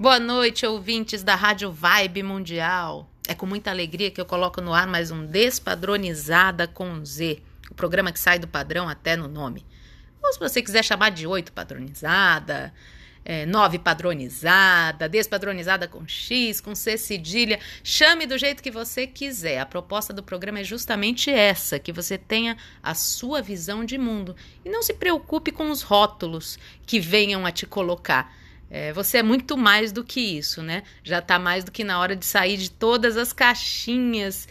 Boa noite, ouvintes da Rádio Vibe Mundial. É com muita alegria que eu coloco no ar mais um Despadronizada com Z, o programa que sai do padrão até no nome. Ou se você quiser chamar de oito padronizada, é, nove padronizada, despadronizada com X, com C cedilha, chame do jeito que você quiser. A proposta do programa é justamente essa, que você tenha a sua visão de mundo e não se preocupe com os rótulos que venham a te colocar. É, você é muito mais do que isso, né? Já está mais do que na hora de sair de todas as caixinhas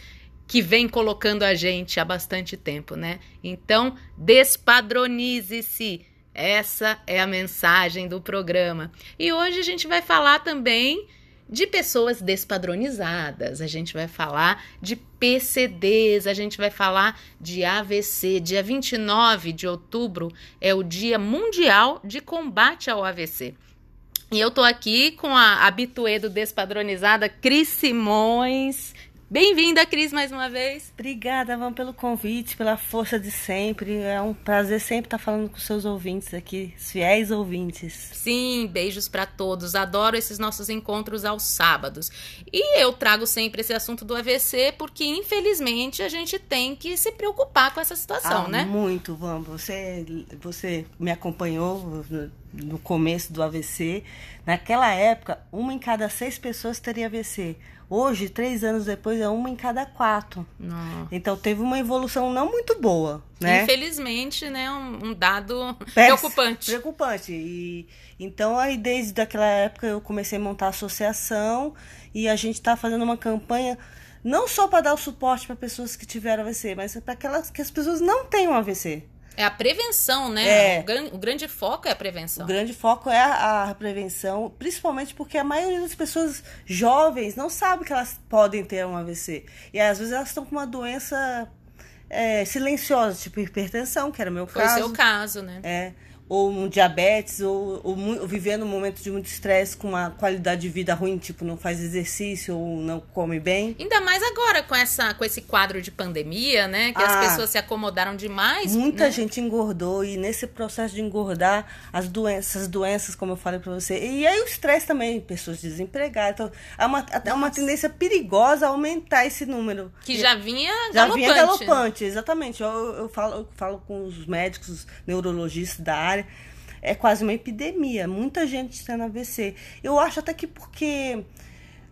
que vem colocando a gente há bastante tempo, né? Então, despadronize-se. Essa é a mensagem do programa. E hoje a gente vai falar também de pessoas despadronizadas, a gente vai falar de PCDs, a gente vai falar de AVC. Dia 29 de outubro é o Dia Mundial de Combate ao AVC. E eu tô aqui com a habituê do Despadronizada, Cris Simões. Bem-vinda, Cris, mais uma vez. Obrigada, Van, pelo convite, pela força de sempre. É um prazer sempre estar falando com seus ouvintes aqui, fiéis ouvintes. Sim, beijos para todos. Adoro esses nossos encontros aos sábados. E eu trago sempre esse assunto do AVC porque, infelizmente, a gente tem que se preocupar com essa situação, ah, né? Muito, Van. Você, você me acompanhou no começo do AVC. Naquela época, uma em cada seis pessoas teria AVC. Hoje, três anos depois, é uma em cada quatro. Não. Então teve uma evolução não muito boa, né? Infelizmente, né? Um, um dado preocupante. Preocupante. E, então aí desde aquela época eu comecei a montar a associação e a gente está fazendo uma campanha não só para dar o suporte para pessoas que tiveram AVC, mas para aquelas que as pessoas não tenham AVC. É a prevenção, né? É. O, gran, o, grande foco é a prevenção. O grande foco é a, a, prevenção, principalmente porque a maioria das pessoas jovens não sabe que elas podem ter um AVC. E às vezes elas estão com uma doença é, silenciosa, tipo hipertensão, que era o meu Foi caso. Foi o seu caso, né? É ou um diabetes, ou, ou, ou vivendo um momento de muito estresse com uma qualidade de vida ruim, tipo, não faz exercício ou não come bem. Ainda mais agora com, essa, com esse quadro de pandemia, né? Que ah, as pessoas se acomodaram demais. Muta né? gente engordou e nesse processo de engordar, as doenças, doenças, como eu falei pra você. E aí o estresse também, pessoas desempregadas. Então, há uma, há uma tendência perigosa a aumentar esse número. Que já vinha já galopante. vinha galopante, exatamente. Eu, eu, falo, eu falo com os médicos, os neurologistas da área é quase uma epidemia. Muita gente tendo AVC. Eu acho até que porque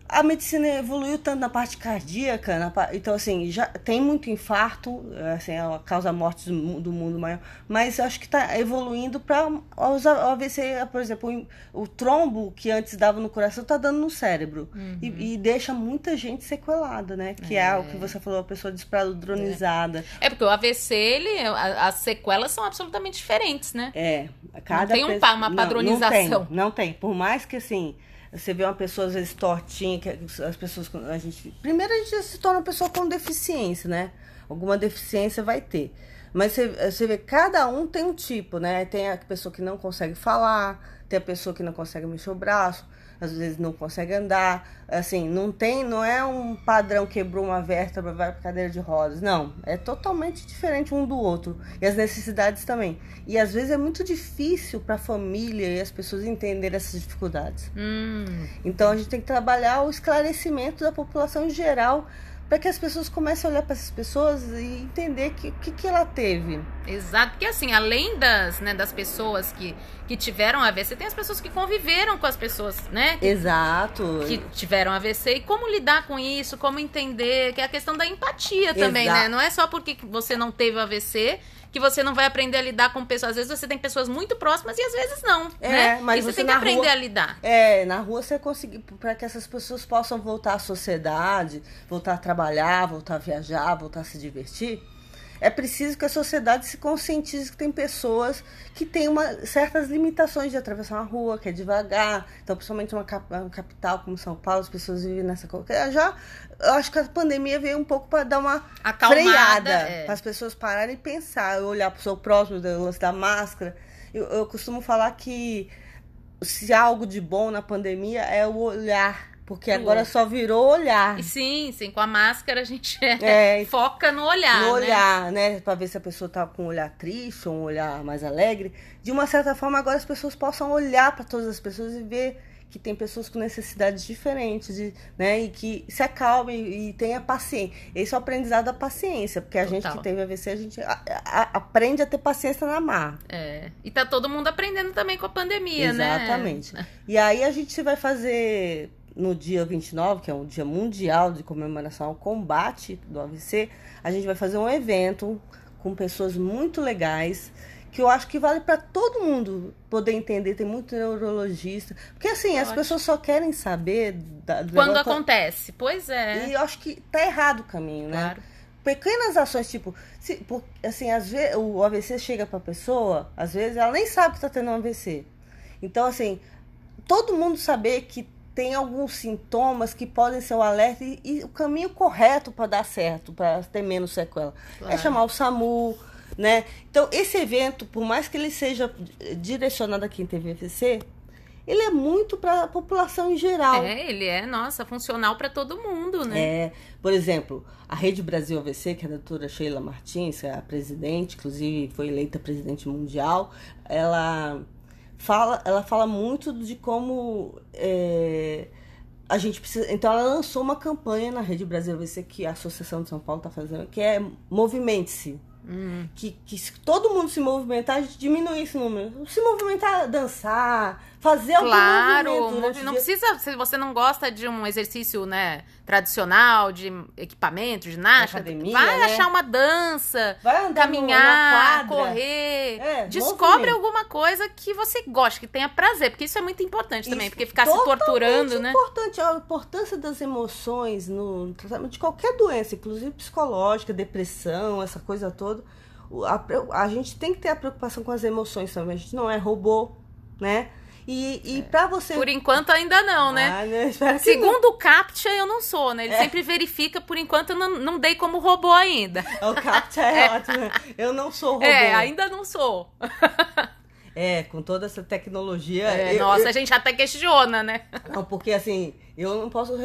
a medicina evoluiu tanto na parte cardíaca, na, então assim, já tem muito infarto, assim, é a causa morte do, do mundo maior, mas acho que está evoluindo para o AVC, por exemplo, o, o, trombo que antes dava no coração está dando no cérebro uhum. e, e, deixa muita gente sequelada, né? Que é, é o que você falou, a pessoa despadronizada. É. é porque o AVC, ele, as sequelas são absolutamente diferentes, né? É, cada não tem um, uma padronização. Não, não tem, não tem, por mais que assim você vê uma pessoa às vezes tortinha, que as pessoas a gente, primeiro a gente se torna uma pessoa com deficiência, né? Alguma deficiência vai ter. Mas você, você vê, cada um tem um tipo, né? Tem a pessoa que não consegue falar, tem a pessoa que não consegue mexer o braço, às vezes não consegue andar. Assim, não tem, não é um padrão quebrou uma vértebra, vai para cadeira de rodas. Não, é totalmente diferente um do outro. E as necessidades também. E às vezes é muito difícil para a família e as pessoas entenderem essas dificuldades. Hum. Então a gente tem que trabalhar o esclarecimento da população em geral para que as pessoas comecem a olhar para essas pessoas e entender o que, que, que, ela teve. Exato, porque assim, além das, né, das pessoas que, que tiveram AVC, tem as pessoas que conviveram com as pessoas, né? Que, Exato. Que tiveram AVC e como lidar com isso, como entender, que é a questão da empatia também, Exato. né? Não é só porque você não teve AVC que você não vai aprender a lidar com pessoas. Às vezes você tem pessoas muito próximas e às vezes não. É, né? mas e você, você tem que aprender rua, a lidar. É, na rua você conseguir para que essas pessoas possam voltar à sociedade, voltar a trabalhar, voltar a viajar, voltar a se divertir. É preciso que a sociedade se conscientize que tem pessoas que têm uma, certas limitações de atravessar uma rua, que é devagar. Então, principalmente uma, uma capital como São Paulo, as pessoas vivem nessa. Já, eu acho que a pandemia veio um pouco para dar uma Acalmada, freada, é. para as pessoas pararem e pensar, olhar para o seu próximo, o lance da máscara. Eu, eu costumo falar que se há algo de bom na pandemia é o olhar porque agora só virou olhar. Sim, sim, com a máscara a gente é, foca no olhar. No olhar, né? né? Pra ver se a pessoa tá com um olhar triste ou um olhar mais alegre. De uma certa forma, agora as pessoas possam olhar para todas as pessoas e ver que tem pessoas com necessidades diferentes, de, né? E que se acalmem e, e tenha paciência. Esse é o aprendizado da paciência, porque a Total. gente que teve AVC, a gente a, a, aprende a ter paciência na mar. É. E tá todo mundo aprendendo também com a pandemia, Exatamente. né? Exatamente. E aí a gente vai fazer no dia 29, que é um dia mundial de comemoração ao combate do AVC, a gente vai fazer um evento com pessoas muito legais que eu acho que vale para todo mundo poder entender. Tem muito neurologista. Porque assim, Ótimo. as pessoas só querem saber. Da, Quando negócio... acontece, pois é. E eu acho que tá errado o caminho, né? Claro. Pequenas ações, tipo, se, assim, às vezes o AVC chega pra pessoa, às vezes ela nem sabe que tá tendo um AVC. Então, assim, todo mundo saber que tem alguns sintomas que podem ser o alerta e, e o caminho correto para dar certo, para ter menos sequela. É claro. É chamar o SAMU, né? Então, esse evento, por mais que ele seja direcionado a quem teve AVC, ele é muito para a população em geral. É, ele é, nossa, funcional para todo mundo, né? É, por exemplo, a Rede Brasil AVC, que é a doutora Sheila Martins, é a presidente, inclusive foi eleita presidente mundial, ela fala, ela fala muito de como é, a gente precisa. Então, ela lançou uma campanha na Rede Brasil AVC, que a Associação de São Paulo está fazendo, que é Movimente-se. Hum. Que, que se todo mundo se movimentar, a gente diminui esse número. Se movimentar, dançar, fazer algum claro, movimento. não precisa, se você não gosta de um exercício, né, tradicional, de equipamento, ginástica, Academia, vai né? achar uma dança, caminhar, correr. É, Descobre alguma coisa que você goste, que tenha prazer, porque isso é muito importante isso, também, porque ficar se torturando, né? importante, a importância das emoções no tratamento de qualquer doença, inclusive psicológica, depressão, essa coisa toda. A, a gente tem que ter a preocupação com as emoções também. A gente não é robô, né? E, e é. para você. Por enquanto ainda não, né? Ah, né? Segundo não. o CAPTCHA, eu não sou, né? Ele é. sempre verifica, por enquanto eu não, não dei como robô ainda. O CAPTCHA é, é. ótimo. Eu não sou robô. É, ainda não sou. É, com toda essa tecnologia. É, eu, nossa, eu... a gente até questiona, né? Não, porque assim, eu não posso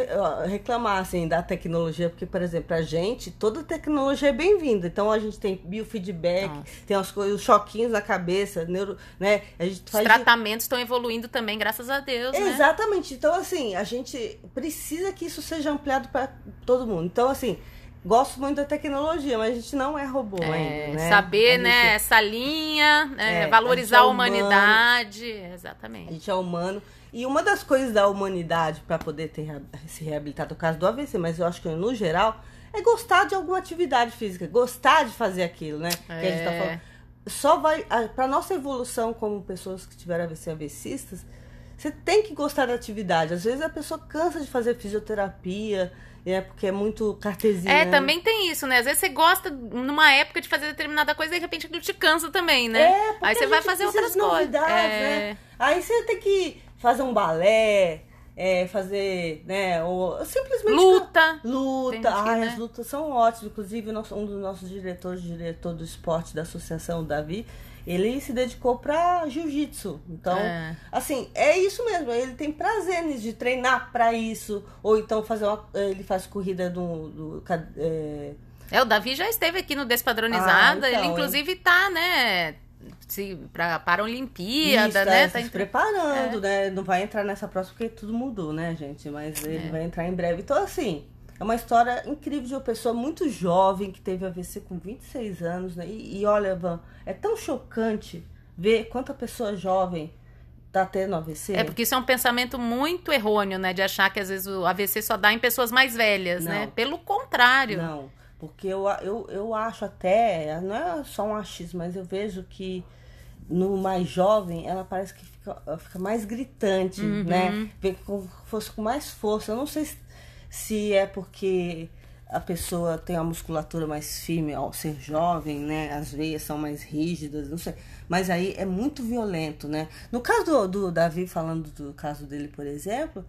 reclamar assim da tecnologia, porque, por exemplo, pra gente, toda tecnologia é bem-vinda. Então a gente tem biofeedback, nossa. tem as coisas, os choquinhos na cabeça, neuro, né? A gente faz... Os tratamentos estão evoluindo também, graças a Deus. Né? Exatamente. Então, assim, a gente precisa que isso seja ampliado para todo mundo. Então, assim, gosto muito da tecnologia, mas a gente não é robô é, ainda, né? Saber, gente... né, essa linha, né, é, valorizar a, a é humanidade, exatamente. A gente é humano. E uma das coisas da humanidade para poder ter se reabilitar no caso do AVC, mas eu acho que no geral, é gostar de alguma atividade física, gostar de fazer aquilo, né? É. Que a gente tá é. falando. Só vai para nossa evolução como pessoas que tiveram AVC AVCistas, você tem que gostar da atividade. Às vezes a pessoa cansa de fazer fisioterapia, é porque é muito cartesinha. É, também tem isso, né? Às vezes você gosta numa época de fazer determinada coisa e de repente aquilo te cansa também, né? É, Aí você vai fazer outras coisas. É... Né? Aí você tem que fazer um balé, é, fazer, né? Ou simplesmente. Luta. Luta. Ai, né? as lutas são ótimas. Inclusive, um dos nossos diretores, diretor do esporte da associação, o Davi, ele se dedicou para jiu-jitsu. Então, é. assim, é isso mesmo. Ele tem prazer de treinar para isso. Ou então fazer uma. Ele faz corrida do. do é... é... o Davi já esteve aqui no Despadronizada. Ah, então, ele, inclusive, tá, né? Se, pra, para a Olimpíada, Isso, né? É, tá se preparando, é. né? Não vai entrar nessa próxima porque tudo mudou, né, gente? Mas ele é. vai entrar em breve. Então, assim, é uma história incrível de uma pessoa muito jovem que teve AVC com 26 anos, né? E, e olha, Van, é tão chocante ver quanta pessoa jovem tá tendo AVC. É, porque isso é um pensamento muito errôneo, né? De achar que às vezes o AVC só dá em pessoas mais velhas, né? não. né? Pelo contrário. Não, porque eu, eu, eu acho até, não é só um achismo, mas eu vejo que no mais jovem ela parece que fica, fica mais gritante, uhum. né? Vê como fosse com mais força. Eu não sei se se é porque a pessoa tem a musculatura mais firme ao ser jovem, né? As veias são mais rígidas, não sei. Mas aí é muito violento, né? No caso do, do Davi, falando do caso dele, por exemplo,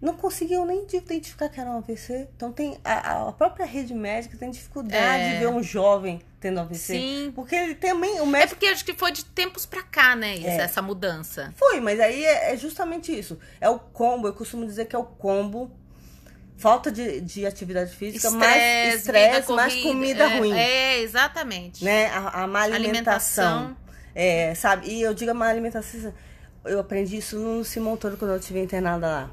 não conseguiam nem identificar que era um AVC. Então tem a, a própria rede médica tem dificuldade é. de ver um jovem tendo AVC. Sim. Porque ele também. O médico... É porque acho que foi de tempos pra cá, né? Isso, é. Essa mudança. Foi, mas aí é, é justamente isso. É o combo, eu costumo dizer que é o combo falta de, de atividade física, estresse, mais estresse, mais comida é, ruim. É, exatamente. Né? A, a má alimentação. alimentação. É, sabe? E eu digo a má alimentação. eu aprendi isso no Simão Toro quando eu estive internada lá.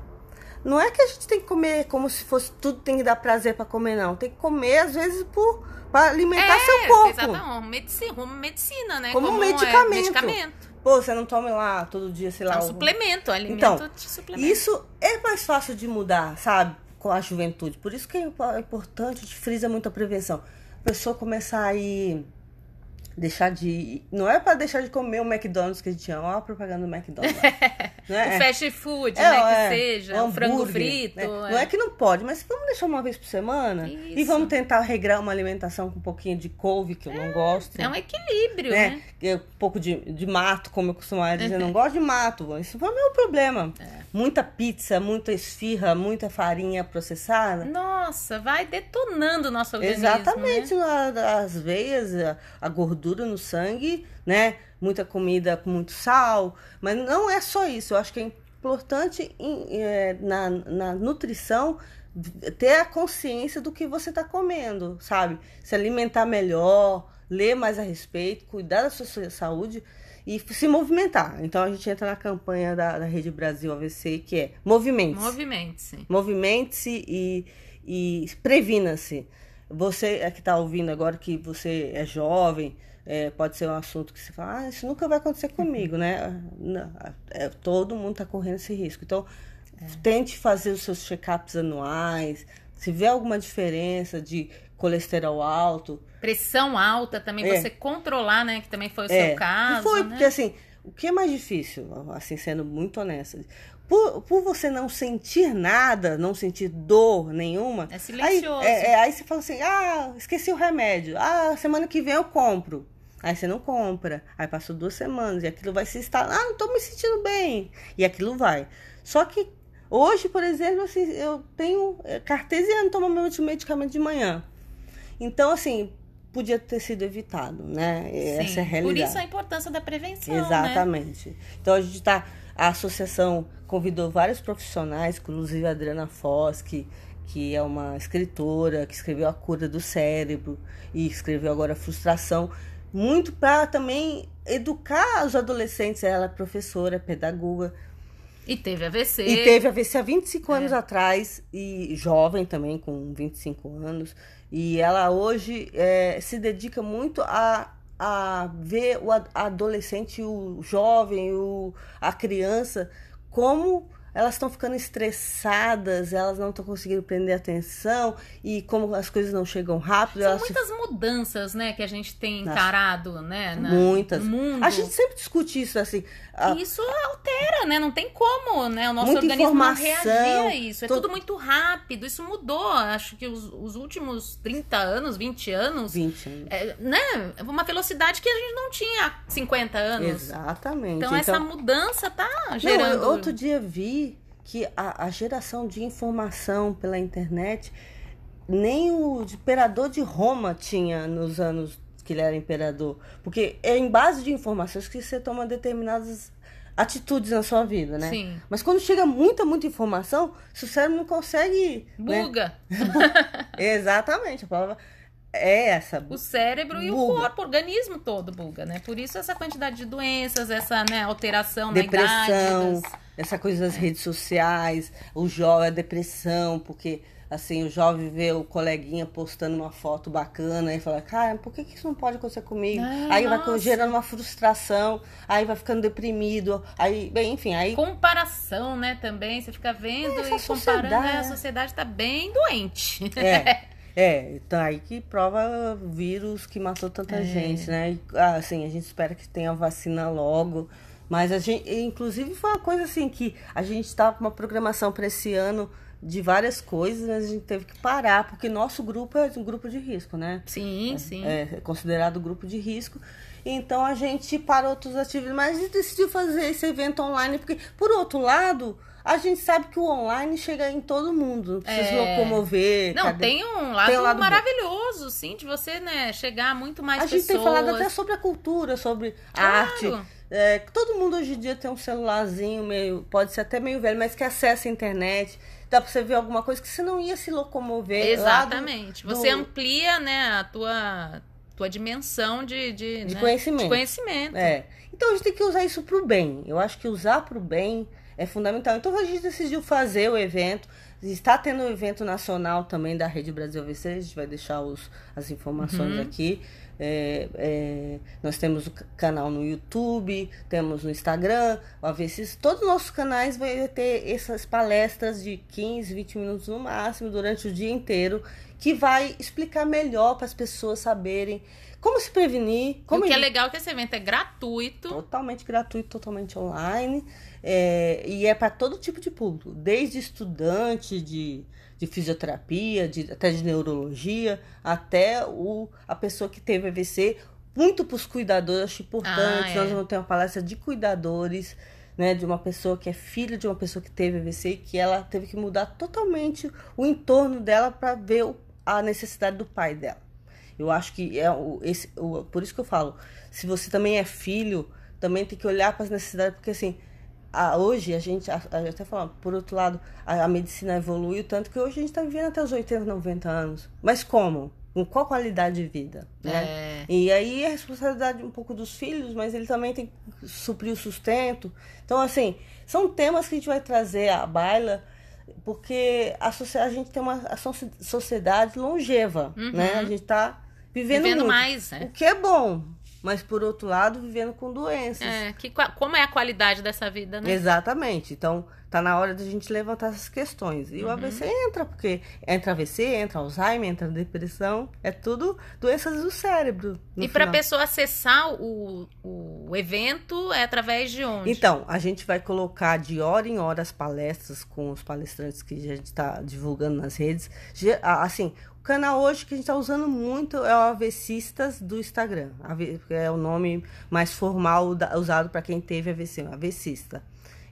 Não é que a gente tem que comer como se fosse tudo tem que dar prazer para comer, não. Tem que comer, às vezes, por para alimentar é, seu corpo. Exatamente, medicina, como medicina, né? Como, como um medicamento. É, medicamento. Pô, você não toma lá todo dia, sei lá. É um o- suplemento, alimento Então, de suplemento. Isso é mais fácil de mudar, sabe? Com a juventude. Por isso que é importante, a gente frisa muito a prevenção. A pessoa começar a ir. Deixar de. Não é para deixar de comer o McDonald's que a gente ama, olha a propaganda do McDonald's. O né? fast food, É, né? Que é, seja, o o frango hambúrguer, frito. né? é. Não é que não pode, mas vamos deixar uma vez por semana e Isso. vamos tentar regrar uma alimentação com um pouquinho de couve, que eu não gosto. É um equilíbrio, né? né? É, Um pouco de, de mato, como eu costumava dizer, não gosto de mato. Isso foi o meu problema. É. Muita pizza, muita esfirra, muita farinha processada. Nossa, vai detonando o nosso organismo. né? Exatamente, a- as veias, a, a gordura no sangue, né? Muita comida com muito sal. Mas não é só isso. Eu acho que é importante é, na, na nutrição ter a consciência do que você está comendo, sabe? Se alimentar melhor, ler mais a respeito, cuidar da sua saúde e se movimentar. Então a gente entra na campanha da, da Rede Brasil AVC, que é movimentos. Movimente-se. Movimente-se e, e previna-se. Você é que está ouvindo agora que você é jovem, é, pode ser um assunto que você fala, ah, isso nunca vai acontecer comigo, né? Não, é, todo mundo está correndo esse risco. Então, tente fazer os seus check-ups anuais. Se vê alguma diferença de colesterol alto, Pressão alta também, É. você controlar, né? Que também foi o É, seu caso. Foi, né? porque assim, o que é mais difícil, assim, sendo muito honesta, por, por você não sentir nada, não sentir dor nenhuma. É silencioso. Aí, é- é, aí você fala assim: ah, esqueci o remédio. Ah, semana que vem eu compro. Aí você não compra. Aí passou duas semanas e aquilo vai se instalar. Ah, não tô me sentindo bem. E aquilo vai. Só que hoje, por exemplo, assim, eu tenho é, cartesiano, tomo meu medicamento de manhã. Então, assim, podia ter sido evitado, né? Essa Sim. é a realidade. Por isso a importância da prevenção, né? Exatamente. Então a gente está. A associação convidou vários profissionais, inclusive a Adriana Foz, que, que é uma escritora, que escreveu A Cura do Cérebro e escreveu agora Frustração, muito para também educar os adolescentes. Ela é professora, pedagoga, E teve AVC. e teve AVC há 25 anos É. atrás, e jovem também, com 25 anos. E ela hoje é, se dedica muito a, a ver o ad- adolescente, o jovem, o, a criança, como elas estão ficando estressadas, elas não estão conseguindo prender atenção, e como as coisas não chegam rápido. São elas se muitas mudanças, né, que a gente tem Nossa. encarado, né? na- Muitas. No mundo. A gente sempre discute isso assim. a- E Isso altera, né? Não tem como, né? O nosso Muita organismo não informação, reagir a isso. É todo- tudo muito rápido. Isso mudou. Acho que os, os últimos 30 anos, 20 anos, 20 anos. é, né? Uma velocidade que a gente não tinha há 50 anos. Exatamente. Então, essa mudança tá Não, gerando. eu- outro dia vi que a, a geração de informação pela internet, nem o imperador de Roma tinha nos anos que ele era imperador. Porque é em base de informações que você toma determinadas atitudes na sua vida, né? Sim. Mas quando chega muita, muita informação, seu cérebro não consegue. né? Buga Exatamente, a palavra é essa. o cérebro e o Buga. corpo, o organismo todo buga, né? Por isso essa quantidade de doenças, essa né, alteração depressão, na idade. das- essa coisa das redes sociais, o jovem, a depressão, porque assim, o jovem vê o coleguinha postando uma foto bacana e fala, cara, por que, que isso não pode acontecer comigo? Ah, aí vai nossa. gerando uma frustração, aí vai ficando deprimido, aí, bem, enfim, aí Comparação, né, também. Você fica vendo Essa e comparando, sociedade, né? A é. sociedade tá bem doente. É, é, então aí que prova vírus que matou tanta É. gente, né? E, ah, assim, a gente espera que tenha vacina logo. Mas a gente, inclusive, foi uma coisa assim que a gente estava com uma programação para esse ano de várias coisas, mas a gente teve que parar, porque nosso grupo é um grupo de risco, né? Sim, sim. É considerado grupo de risco. Então a gente parou outros atividades, mas a gente decidiu fazer esse evento online, porque, por outro lado, a gente sabe que o online chega em todo mundo, não precisa se É. locomover. Não, cadê- tem um lado, Tem um lado bom. maravilhoso, sim, de você, né, chegar a muito mais A gente pessoas. tem falado até sobre a cultura, sobre a Claro. arte. É, todo mundo hoje em dia tem um celularzinho meio, pode ser até meio velho, mas que acessa a internet. Dá pra você ver alguma coisa que você não ia se locomover. lá do- Exatamente. do- Você amplia, né, a tua tua dimensão de, de, De né, conhecimento. de conhecimento. É. Então a gente tem que usar isso pro bem. Eu acho que usar pro bem é fundamental. Então a gente decidiu fazer o evento. Está tendo um evento nacional também da Rede Brasil AVC. A gente vai deixar os, as informações Uhum. aqui. É, é, nós temos o ca- canal no YouTube, temos no Instagram, o AVC. Todos os nossos canais vão ter essas palestras de 15, 20 minutos no máximo durante o dia inteiro, que vai explicar melhor para as pessoas saberem como se prevenir, como o que é legal é que esse evento é gratuito. totalmente gratuito, totalmente online. é, e é para todo tipo de público, desde estudante de, de fisioterapia, de, até de neurologia, até o, a pessoa que teve AVC. Muito para os cuidadores, acho importante. Ah, é. Nós vamos ter uma palestra de cuidadores, né, de uma pessoa que é filha de uma pessoa que teve AVC e que ela teve que mudar totalmente o entorno dela para ver o- a necessidade do pai dela. Eu acho que é o, esse, o, por isso que eu falo, se você também é filho, também tem que olhar para as necessidades, porque assim, a- hoje a gente, a, a, até falando, por outro lado, a, a medicina evoluiu tanto que hoje a gente está vivendo até os 80, 90 anos. Mas como? Com qual qualidade de vida? Né? É. E aí é responsabilidade um pouco dos filhos, mas ele também tem que suprir o sustento. Então, assim, são temas que a gente vai trazer à baila, porque a, a gente tem uma sociedade longeva, né? A gente tá vivendo, Uhum. Vivendo mais, né? O que é bom, mas por outro lado, vivendo com doenças. É, que, como é a qualidade dessa vida, né? Exatamente. Então, tá na hora de a gente levantar essas questões. E o AVC entra, porque entra AVC, entra Alzheimer, entra depressão, é tudo doenças do cérebro. E para a pessoa acessar o, o evento é através de onde? Então, a gente vai colocar de hora em hora as palestras com os palestrantes que a gente está divulgando nas redes. Assim, canal hoje que a gente está usando muito é o Avecistas do Instagram. É o nome mais formal da- usado para quem teve AVC, Avecista.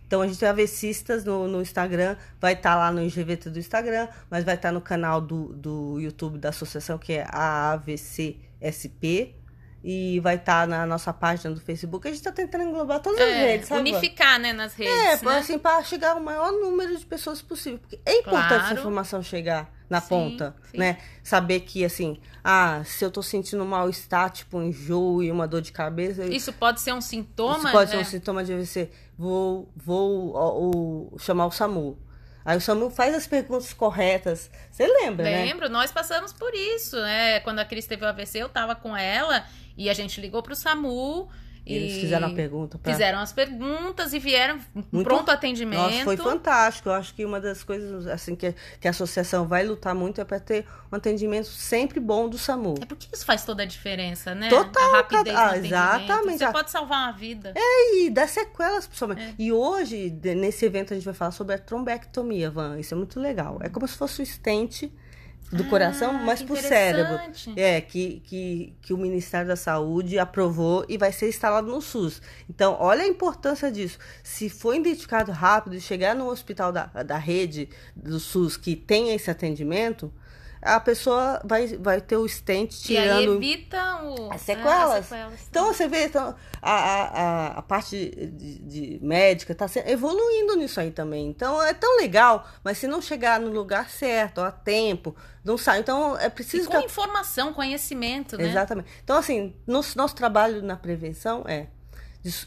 Então a gente tem Avecistas no, no Instagram, vai estar lá no IGVT do Instagram, mas vai estar no canal do, do YouTube da associação, que é a AVCSP, e vai estar na nossa página do Facebook. A gente está tentando englobar todas as É, redes, sabe? unificar, né, nas redes. É, né? assim, para chegar ao maior número de pessoas possível. Porque é importante Claro. essa informação chegar na Sim, ponta, sim. né? Saber que, assim, ah, se eu tô sentindo um mal-estar, tipo um enjoo e uma dor de cabeça... Isso pode ser um sintoma. isso pode ser né? um sintoma de AVC. Vou, vou ó, o- chamar o SAMU. Aí o SAMU faz as perguntas corretas. Você lembra, né? Lembro, nós passamos por isso, né? Quando a Cris teve o AVC, eu tava com ela e a gente ligou pro SAMU. Eles fizeram a pergunta pra... Fizeram as perguntas e vieram Muito- pronto atendimento. Nossa, foi fantástico. Eu acho que uma das coisas assim que, que a associação vai lutar muito é para ter um atendimento sempre bom do SAMU. É porque isso faz toda a diferença, né? Total, a rapidez Ah, exatamente. Você pode salvar uma vida. E dá sequelas, principalmente. É. E hoje, nesse evento, a gente vai falar sobre a trombectomia, Van. Isso é muito legal. É como se fosse o estente do Ah, coração, mas que pro cérebro. É, que, que, que o Ministério da Saúde aprovou e vai ser instalado no SUS. Então, olha a importância disso. Se for identificado rápido e chegar no hospital da, da rede do SUS que tem esse atendimento, a pessoa vai, vai ter o stent E tirando. evita o... As sequelas. É, as sequelas. Então você vê então, a, a, a, parte de, de médica está evoluindo nisso aí também. Então é tão legal, mas se não chegar no lugar certo, a tempo, não sai. Então é E preciso com que informação, conhecimento, né? Exatamente. Então, assim, nosso, nosso trabalho na prevenção é,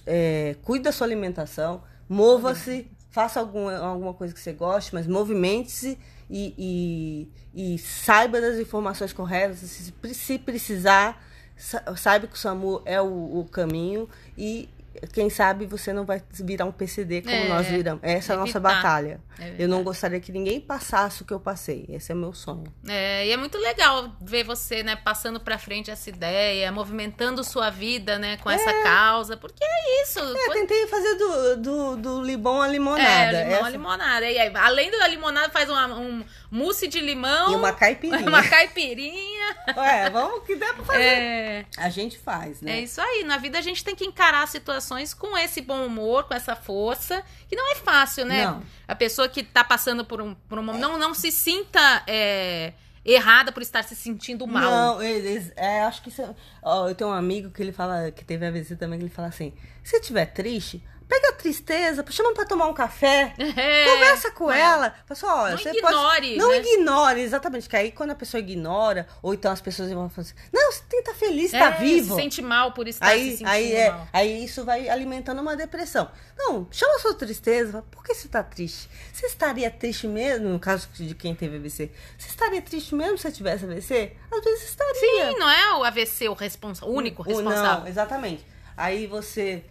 é cuide da sua alimentação, mova-se, faça alguma, alguma coisa que você goste, mas movimente-se e, e, e saiba das informações corretas. Se, se precisar, sa- saiba que o SAMU é o, o caminho e quem sabe você não vai virar um PCD como É, nós viramos. Essa é a nossa batalha. É Eu não gostaria que ninguém passasse o que eu passei. Esse é meu sonho. É, e é muito legal ver você, né, passando pra frente essa ideia, movimentando sua vida, né, com essa causa, porque é isso. É, tentei fazer do, do, do limão a limonada. É, limão a Essa- limonada. E aí, além da limonada, faz uma- um mousse de limão, E uma caipirinha. uma caipirinha. Ué, vamos que dá pra fazer. É, A gente faz, né? é isso aí. Na vida a gente tem que encarar situações com esse bom humor, com essa força, que não é fácil, né? Não. A pessoa que tá passando por um, por um momento, não, não se sinta é, errada por estar se sentindo mal. Não, eles, é, acho que isso, é- ó, eu tenho um amigo que ele fala que teve AVC também que ele fala assim: se estiver triste, Pega a tristeza, chama pra tomar um café, É, conversa com é. ela. Fala assim, olha, Não você ignore, pode... Não né? ignore, exatamente. Que aí quando a pessoa ignora, ou então as pessoas vão falar assim, não, você tem que estar feliz, tá É, vivo. Se sente mal por estar se Aí, sentindo aí, é, mal. aí isso vai alimentando uma depressão. Não, chama a sua tristeza. fala, Por que você está triste? Você estaria triste mesmo, no caso de quem teve AVC? Você estaria triste mesmo se você tivesse AVC? Às vezes estaria. Sim, não é o AVC o, responsa o único responsável. Não, exatamente. Aí você.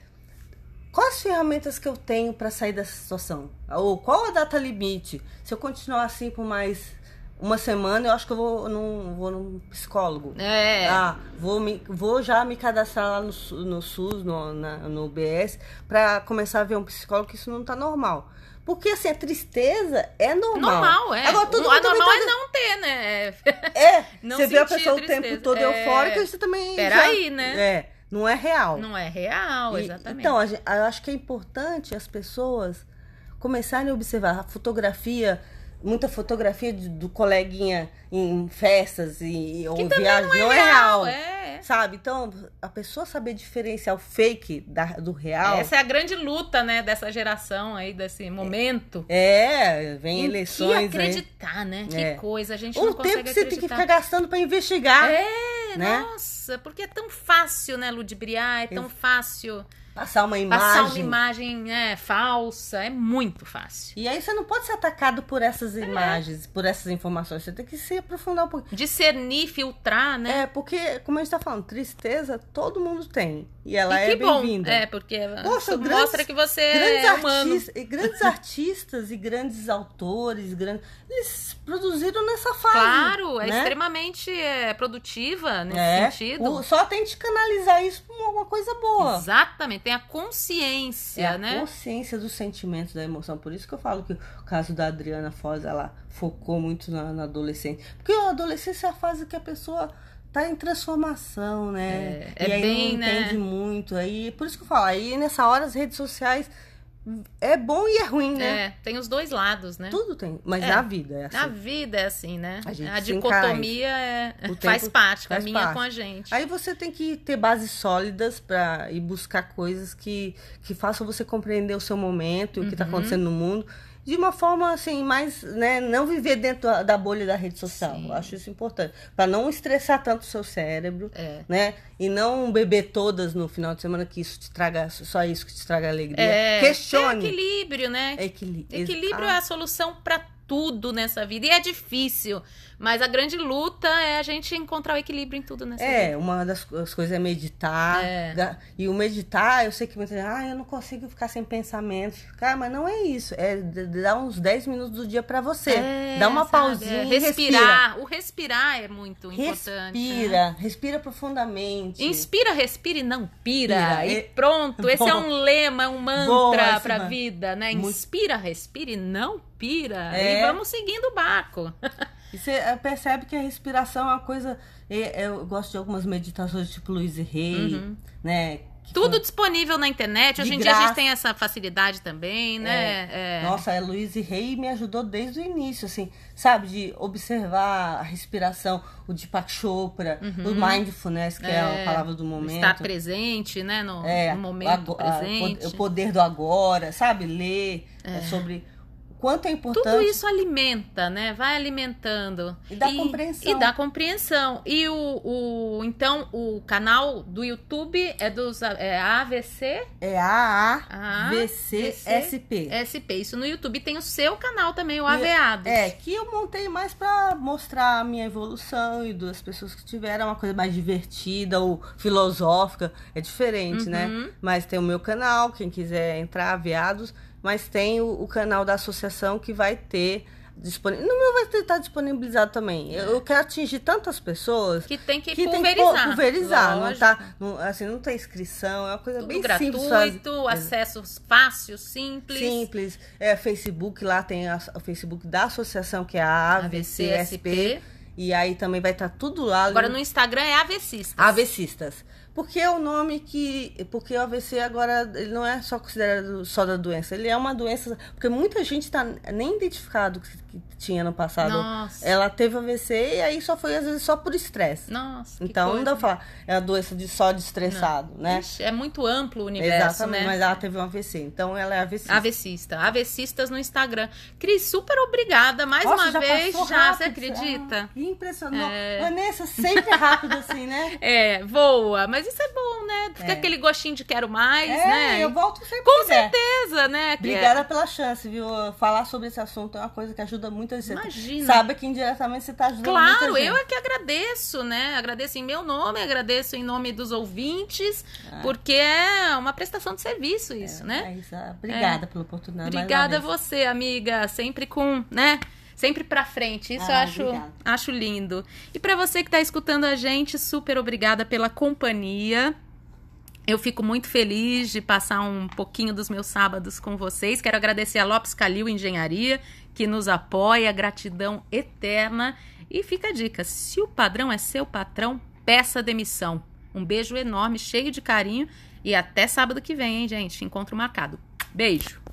Quais as ferramentas que eu tenho para sair dessa situação? Ou qual a data limite? Se eu continuar assim por mais uma semana, eu acho que eu vou num, vou num psicólogo. É. Ah, vou, me, vou já me cadastrar lá no, no SUS, no, na- no BS, para começar a ver um psicólogo, que isso não tá normal. Porque assim, a tristeza é normal. Normal, é. Agora, todo o mundo anormal tá- é não ter, né? É, você vê a pessoa o tristeza. tempo todo É. eufórica e você também. Peraí, já- né? É, não é real. Não é real, E- exatamente. Então, a gen- eu acho que é importante as pessoas começarem a observar a fotografia, muita fotografia de- do coleguinha em festas e, ou também viagens, não não é é real, real. é. Sabe? Então, a pessoa saber diferenciar o fake da- do real. Essa é a grande luta, né, dessa geração aí, desse momento. É, vem Em eleições que aí. acreditar, né? É. Que coisa, a gente O não tempo consegue que você tem que acreditar. ficar gastando pra investigar, É, né? nossa, porque é tão fácil, né, ludibriar, é tão fácil Passar uma imagem. passar uma imagem é, falsa, é muito fácil. E aí você não pode ser atacado por essas É. imagens, por essas informações. Você tem que se aprofundar um pouquinho. Discernir, filtrar, né? É, porque, como a gente tá falando, tristeza todo mundo tem. E ela e é que bem-vinda. é, porque Poxa, grandes- mostra que você Grandes, é humano. artistas, e grandes artistas e grandes autores, grandes, eles produziram nessa fase. Claro, é né? extremamente é, produtiva nesse É, sentido. o- só tente canalizar isso pra uma coisa boa. Exatamente, tem a consciência, É a né? consciência dos sentimentos, da emoção. Por isso que eu falo que o caso da Adriana Foz, ela focou muito na, na adolescência. Porque a adolescência é a fase que a pessoa tá em transformação, né? É, é e aí bem, não né? entende muito. Aí, por isso que eu falo, aí nessa hora as redes sociais é bom e é ruim, né? É, tem os dois lados, né? Tudo tem. Mas É. na vida é assim. A vida é assim, né? A gente A dicotomia é, faz parte, faz caminha parte. com a gente. Aí você tem que ter bases sólidas para ir buscar coisas que, que façam você compreender o seu momento e o que está Uhum. acontecendo no mundo de uma forma assim mais, né, não viver dentro da- bolha da rede social. Sim. Eu acho isso importante para não estressar tanto o seu cérebro, É. né? E não beber todas no final de semana que isso te traga só isso que te traga alegria. É, Questione. equilíbrio, né? Equilíbrio. Equilíbrio Ah, é a solução para tudo nessa vida. E é difícil, mas a grande luta é a gente encontrar o equilíbrio em tudo nessa vida. É, uma das co- as coisas é meditar. É. E o meditar, eu sei que muita gente, ah, eu não consigo ficar sem pensamentos. Cara, mas não é isso. É dar uns 10 minutos do dia pra você. É, Dá uma sabe? pausinha. É, respirar. O respirar é muito importante. né? Respira. Respira profundamente. Inspira, respira e não pira. Pira. E E- pronto. Esse é Bom. um lema, é um Boa, mantra esse pra vida, né? Inspira, respira e não pira. É. E vamos seguindo o barco. E você eh, percebe que a respiração é uma coisa. Eu gosto de algumas meditações tipo Luiz Rey, né? que Tudo disponível na internet. Hoje De em dia a gente graça. tem essa facilidade também, né? É. Nossa, a Luiz Rey me ajudou desde o início, assim, sabe? De observar a respiração, o Deepak Chopra, o mindfulness, que é, a palavra do momento. Uhum. Estar presente, né? No, É, no momento a- presente. o poder do agora, sabe? Ler é, sobre quanto é importante. Tudo isso alimenta, né? Vai alimentando. E dá compreensão. E dá compreensão. E o, o então o canal do YouTube é dos é AVC É AAVCSP. SP. Isso no YouTube tem o seu canal também, o Aveados. É, que eu montei mais pra mostrar a minha evolução e das pessoas que tiveram uma coisa mais divertida ou filosófica. É diferente, né? Uhum. Mas tem o meu canal, quem quiser entrar, Veados. Mas tem o, o canal da associação que vai ter disponível. No meu vai estar disponibilizado também. Eu, eu quero atingir tantas pessoas Que tem que, que tem que pulverizar. pu- pulverizar. Não, tá, não, assim, não tem inscrição, é uma coisa Tudo bem gratuito, simples. fazer. acesso fácil, simples. Simples. É, Facebook, lá tem a- o Facebook da associação, que é a AVCSP. AVCSP. E aí também vai estar tudo lá. Agora no Instagram é Avecistas. Avecistas. Porque é o nome que. Porque o AVC agora ele não é só considerado só da doença, ele é uma doença. Porque muita gente está nem identificado que, tinha no passado. Nossa. Ela teve AVC e aí só foi, às vezes, só por estresse. Nossa. Então não dá coisa. pra falar, é a doença de só de estressado, né? Ixi, é muito amplo o universo, Exatamente, né? mas ela teve um AVC, então ela é AVC. Avessista. Avessistas no Instagram. Cris, super obrigada mais Nossa, uma já vez. Já, você rápido. acredita? Ah, que impressionante. É. Vanessa, sempre rápido assim, né? É, voa. Mas isso é bom, né? Fica É. aquele gostinho de quero mais, é, né? eu volto sempre Com que der. certeza, né? é- Obrigada pela chance, viu? Falar sobre esse assunto é uma coisa que ajuda muito a gente. Imagina. Sabe que indiretamente você tá ajudando Claro, gente. eu é que agradeço, né? Agradeço em meu nome, agradeço em nome dos ouvintes, porque é uma prestação de serviço isso, né? É isso. ah, Obrigada pela oportunidade. Obrigada a você, amiga, sempre com, né? Sempre pra frente. Isso eu Ah, acho, obrigada. acho lindo. E pra você que tá escutando a gente, super obrigada pela companhia. Eu fico muito feliz de passar um pouquinho dos meus sábados com vocês. Quero agradecer a Lopes Calil Engenharia, que nos apoia, gratidão eterna. E fica a dica: se o padrão é seu patrão, peça demissão. Um beijo enorme, cheio de carinho. E até sábado que vem, hein, gente? Encontro marcado. Beijo!